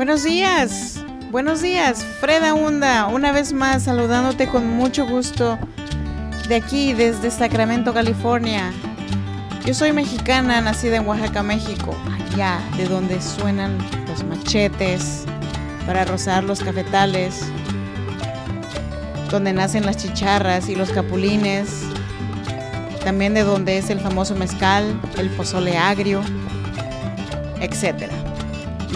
Buenos días, buenos días, Freda Hunda, una vez más saludándote con mucho gusto de aquí, desde Sacramento, California. Yo soy mexicana, nacida en Oaxaca, México, allá de donde suenan los machetes para rozar los cafetales, donde nacen las chicharras y los capulines, también de donde es el famoso mezcal, el pozole agrio, etc.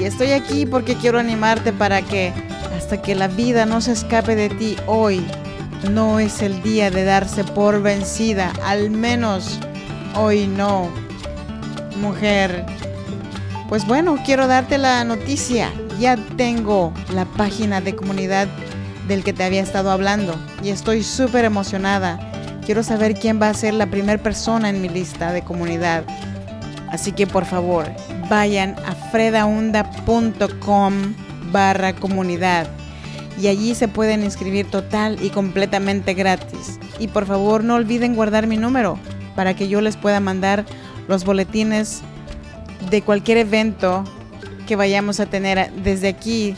Y estoy aquí porque quiero animarte para que hasta que la vida no se escape de ti hoy, no es el día de darse por vencida, al menos hoy no, mujer. Pues bueno, quiero darte la noticia. Ya tengo la página de comunidad del que te había estado hablando y estoy súper emocionada. Quiero saber quién va a ser la primera persona en mi lista de comunidad. Así que por favor, vayan a fredaunda.com barra comunidad y allí se pueden inscribir total y completamente gratis. Y por favor no olviden guardar mi número para que yo les pueda mandar los boletines de cualquier evento que vayamos a tener desde aquí,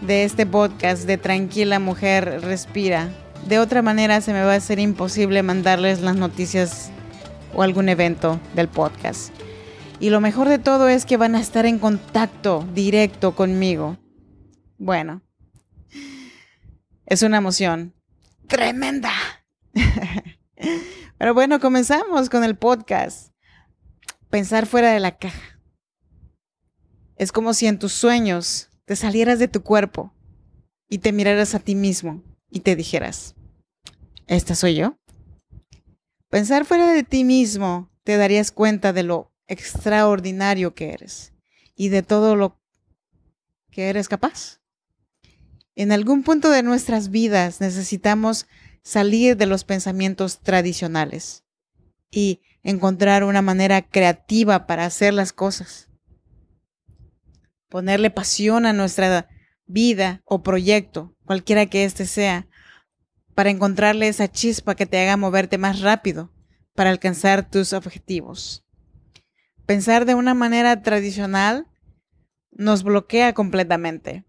de este podcast de Tranquila Mujer Respira. De otra manera se me va a ser imposible mandarles las noticias o algún evento del podcast. Y lo mejor de todo es que van a estar en contacto directo conmigo. Bueno, es una emoción tremenda. Pero bueno, comenzamos con el podcast. Pensar fuera de la caja. Es como si en tus sueños te salieras de tu cuerpo y te miraras a ti mismo y te dijeras, ¿esta soy yo? Pensar fuera de ti mismo te darías cuenta de lo extraordinario que eres y de todo lo que eres capaz. En algún punto de nuestras vidas necesitamos salir de los pensamientos tradicionales y encontrar una manera creativa para hacer las cosas. Ponerle pasión a nuestra vida o proyecto, cualquiera que éste sea, para encontrarle esa chispa que te haga moverte más rápido para alcanzar tus objetivos. Pensar de una manera tradicional nos bloquea completamente.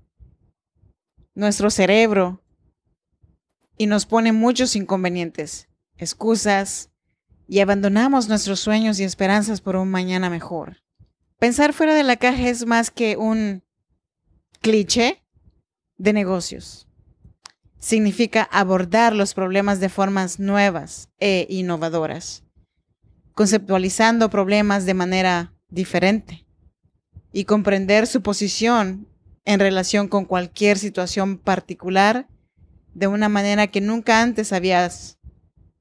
Nuestro cerebro y nos pone muchos inconvenientes, excusas, y abandonamos nuestros sueños y esperanzas por un mañana mejor. Pensar fuera de la caja es más que un cliché de negocios. Significa abordar los problemas de formas nuevas e innovadoras, conceptualizando problemas de manera diferente y comprender su posición en relación con cualquier situación particular de una manera que nunca antes habías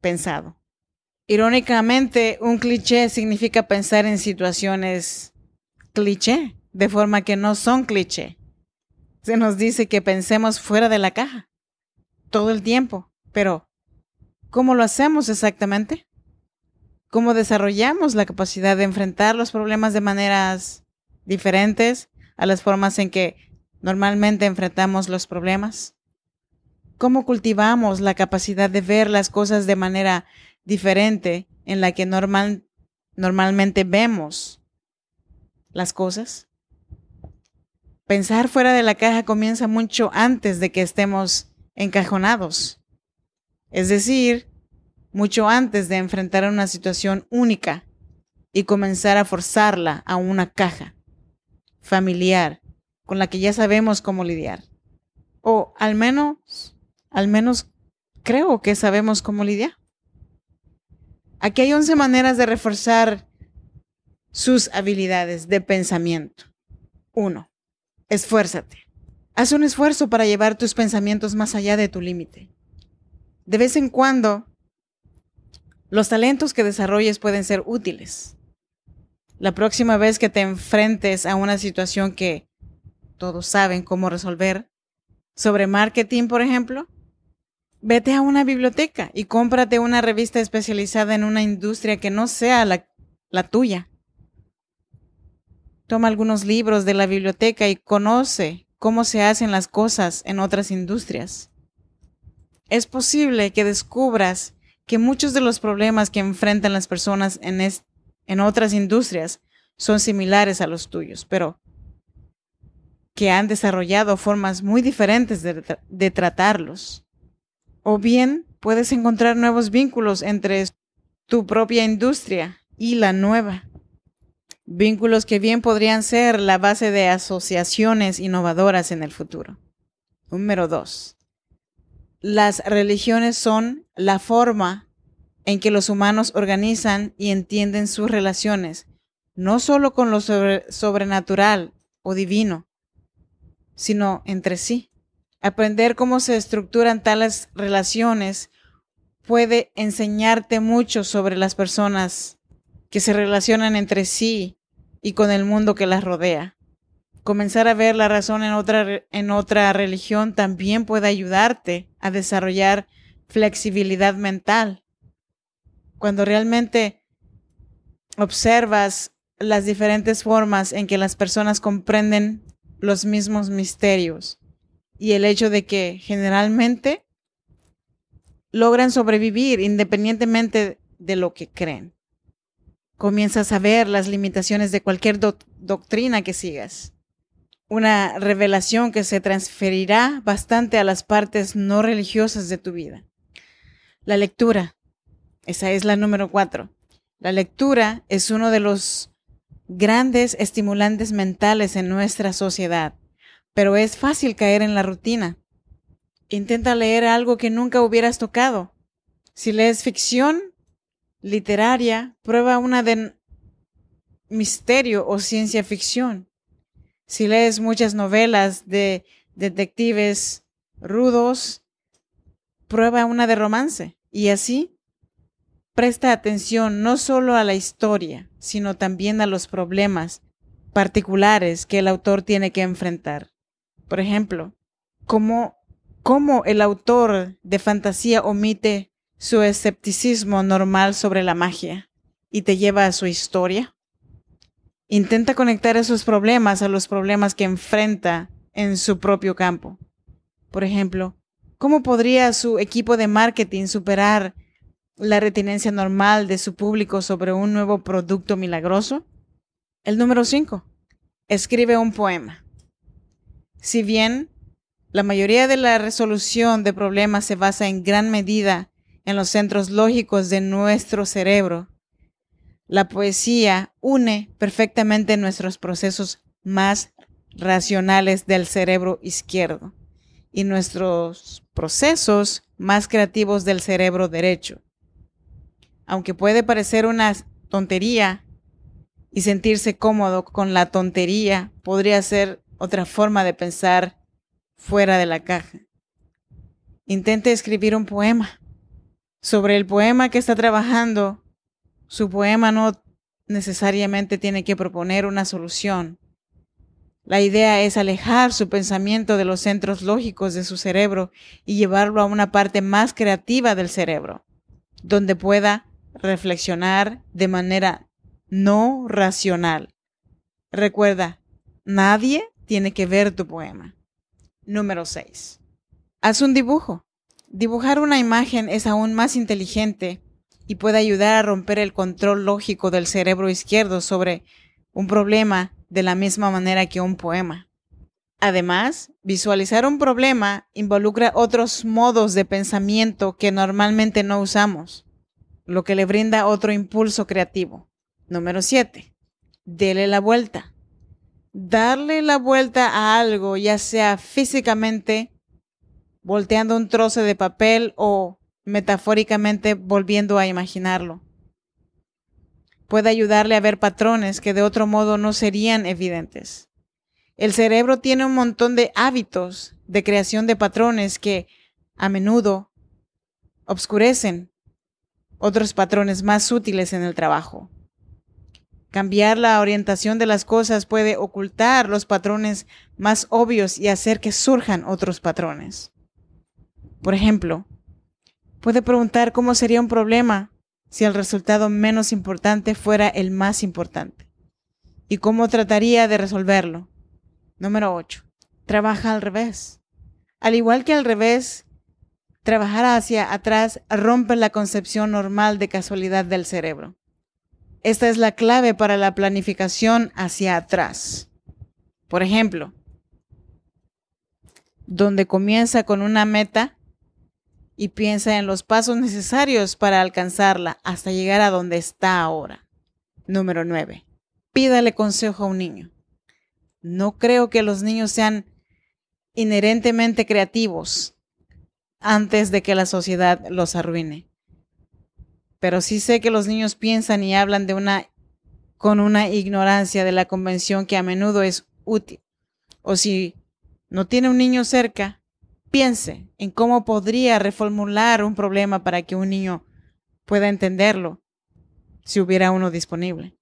pensado. Irónicamente, un cliché significa pensar en situaciones cliché, de forma que no son cliché. Se nos dice que pensemos fuera de la caja, todo el tiempo, pero ¿cómo lo hacemos exactamente? ¿Cómo desarrollamos la capacidad de enfrentar los problemas de maneras diferentes a las formas en que normalmente enfrentamos los problemas? cómo cultivamos la capacidad de ver las cosas de manera diferente en la que normal, normalmente vemos las cosas. Pensar fuera de la caja comienza mucho antes de que estemos encajonados. Es decir, mucho antes de enfrentar una situación única y comenzar a forzarla a una caja familiar con la que ya sabemos cómo lidiar. O al menos al menos creo que sabemos cómo lidiar. Aquí hay 11 maneras de reforzar sus habilidades de pensamiento. Uno, esfuérzate. Haz un esfuerzo para llevar tus pensamientos más allá de tu límite. De vez en cuando, los talentos que desarrolles pueden ser útiles. La próxima vez que te enfrentes a una situación que todos saben cómo resolver, sobre marketing, por ejemplo, Vete a una biblioteca y cómprate una revista especializada en una industria que no sea la, la tuya. Toma algunos libros de la biblioteca y conoce cómo se hacen las cosas en otras industrias. Es posible que descubras que muchos de los problemas que enfrentan las personas en, en otras industrias son similares a los tuyos, pero que han desarrollado formas muy diferentes de, de tratarlos. O bien puedes encontrar nuevos vínculos entre tu propia industria y la nueva. Vínculos que bien podrían ser la base de asociaciones innovadoras en el futuro. Número dos. Las religiones son la forma en que los humanos organizan y entienden sus relaciones, no solo con lo sobrenatural o divino, sino entre sí. Aprender cómo se estructuran tales relaciones puede enseñarte mucho sobre las personas que se relacionan entre sí y con el mundo que las rodea. Comenzar a ver la razón en otra, en otra religión también puede ayudarte a desarrollar flexibilidad mental. Cuando realmente observas las diferentes formas en que las personas comprenden los mismos misterios y el hecho de que generalmente logran sobrevivir independientemente de lo que creen. Comienzas a ver las limitaciones de cualquier doctrina que sigas. Una revelación que se transferirá bastante a las partes no religiosas de tu vida. La lectura. Esa es la número cuatro. La lectura es uno de los grandes estimulantes mentales en nuestra sociedad, pero es fácil caer en la rutina. Intenta leer algo que nunca hubieras tocado. Si lees ficción literaria, prueba una de misterio o ciencia ficción. Si lees muchas novelas de detectives rudos, prueba una de romance. Y así, presta atención no solo a la historia, sino también a los problemas particulares que el autor tiene que enfrentar. Por ejemplo, cómo cómo el autor de fantasía omite su escepticismo normal sobre la magia y te lleva a su historia. Intenta conectar esos problemas a los problemas que enfrenta en su propio campo. Por ejemplo, ¿cómo podría su equipo de marketing superar la retenencia normal de su público sobre un nuevo producto milagroso? El número 5. Escribe un poema. Si bien la mayoría de la resolución de problemas se basa en gran medida en los centros lógicos de nuestro cerebro. La poesía une perfectamente nuestros procesos más racionales del cerebro izquierdo y nuestros procesos más creativos del cerebro derecho. Aunque puede parecer una tontería y sentirse cómodo con la tontería, podría ser otra forma de pensar fuera de la caja. Intente escribir un poema. Sobre el poema que está trabajando, su poema no necesariamente tiene que proponer una solución. La idea es alejar su pensamiento de los centros lógicos de su cerebro y llevarlo a una parte más creativa del cerebro, donde pueda reflexionar de manera no racional. Recuerda, nadie tiene que ver tu poema. Número 6. Haz un dibujo. Dibujar una imagen es aún más inteligente y puede ayudar a romper el control lógico del cerebro izquierdo sobre un problema de la misma manera que un poema. Además, visualizar un problema involucra otros modos de pensamiento que normalmente no usamos, lo que le brinda otro impulso creativo. Número 7. Dele la vuelta darle la vuelta a algo, ya sea físicamente, volteando un trozo de papel o metafóricamente volviendo a imaginarlo. Puede ayudarle a ver patrones que de otro modo no serían evidentes. El cerebro tiene un montón de hábitos de creación de patrones que a menudo obscurecen otros patrones más sutiles en el trabajo. Cambiar la orientación de las cosas puede ocultar los patrones más obvios y hacer que surjan otros patrones. Por ejemplo, puede preguntar cómo sería un problema si el resultado menos importante fuera el más importante y cómo trataría de resolverlo. Número 8. Trabaja al revés. Al igual que al revés, trabajar hacia atrás rompe la concepción normal de casualidad del cerebro. Esta es la clave para la planificación hacia atrás. Por ejemplo, donde comienza con una meta y piensa en los pasos necesarios para alcanzarla hasta llegar a donde está ahora. Número 9. Pídale consejo a un niño. No creo que los niños sean inherentemente creativos antes de que la sociedad los arruine. Pero sí sé que los niños piensan y hablan de una con una ignorancia de la convención que a menudo es útil. O si no tiene un niño cerca, piense en cómo podría reformular un problema para que un niño pueda entenderlo si hubiera uno disponible.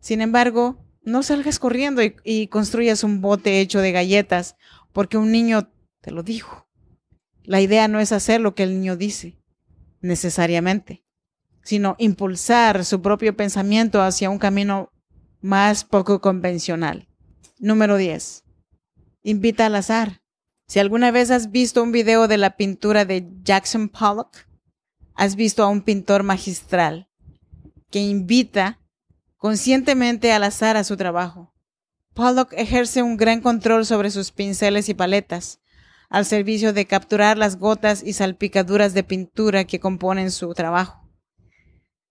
Sin embargo, no salgas corriendo y, construyas un bote hecho de galletas porque un niño te lo dijo. La idea no es hacer lo que el niño dice, necesariamente, sino impulsar su propio pensamiento hacia un camino más poco convencional. Número 10. Invita al azar. Si alguna vez has visto un video de la pintura de Jackson Pollock, has visto a un pintor magistral que invita conscientemente al azar a su trabajo. Pollock ejerce un gran control sobre sus pinceles y paletas, al servicio de capturar las gotas y salpicaduras de pintura que componen su trabajo,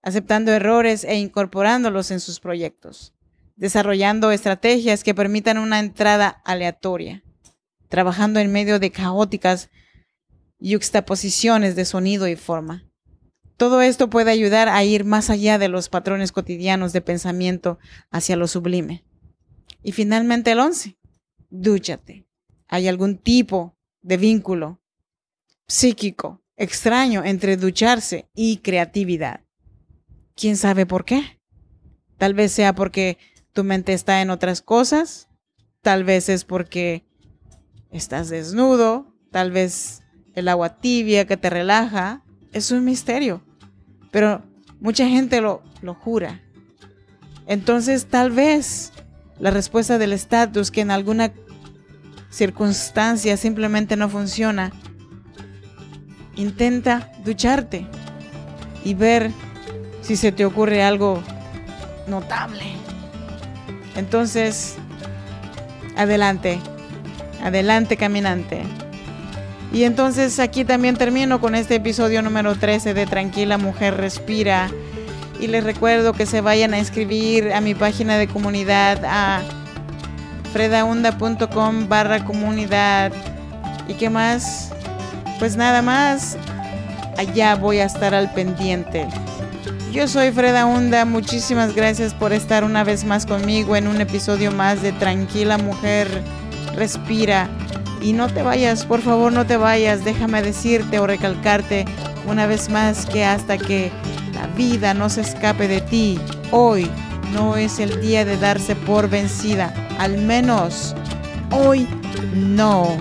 aceptando errores e incorporándolos en sus proyectos, desarrollando estrategias que permitan una entrada aleatoria, trabajando en medio de caóticas yuxtaposiciones de sonido y forma. Todo esto puede ayudar a ir más allá de los patrones cotidianos de pensamiento hacia lo sublime. Y finalmente el 11. Dúchate. ¿Hay algún tipo de vínculo psíquico extraño entre ducharse y creatividad? ¿Quién sabe por qué? Tal vez sea porque tu mente está en otras cosas, tal vez es porque estás desnudo, tal vez el agua tibia que te relaja, es un misterio pero mucha gente lo, lo jura. Entonces tal vez la respuesta del estatus que en alguna circunstancia simplemente no funciona, intenta ducharte y ver si se te ocurre algo notable. Entonces, adelante, adelante caminante. Y entonces aquí también termino con este episodio número 13 de Tranquila Mujer Respira. Y les recuerdo que se vayan a inscribir a mi página de comunidad a fredaunda.com barra comunidad. ¿Y qué más? Pues nada más. Allá voy a estar al pendiente. Yo soy Freda Hunda, muchísimas gracias por estar una vez más conmigo en un episodio más de Tranquila Mujer Respira. Y no te vayas, por favor no te vayas, déjame decirte o recalcarte una vez más que hasta que la vida no se escape de ti, hoy no es el día de darse por vencida, al menos hoy no.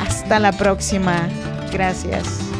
Hasta la próxima. Gracias.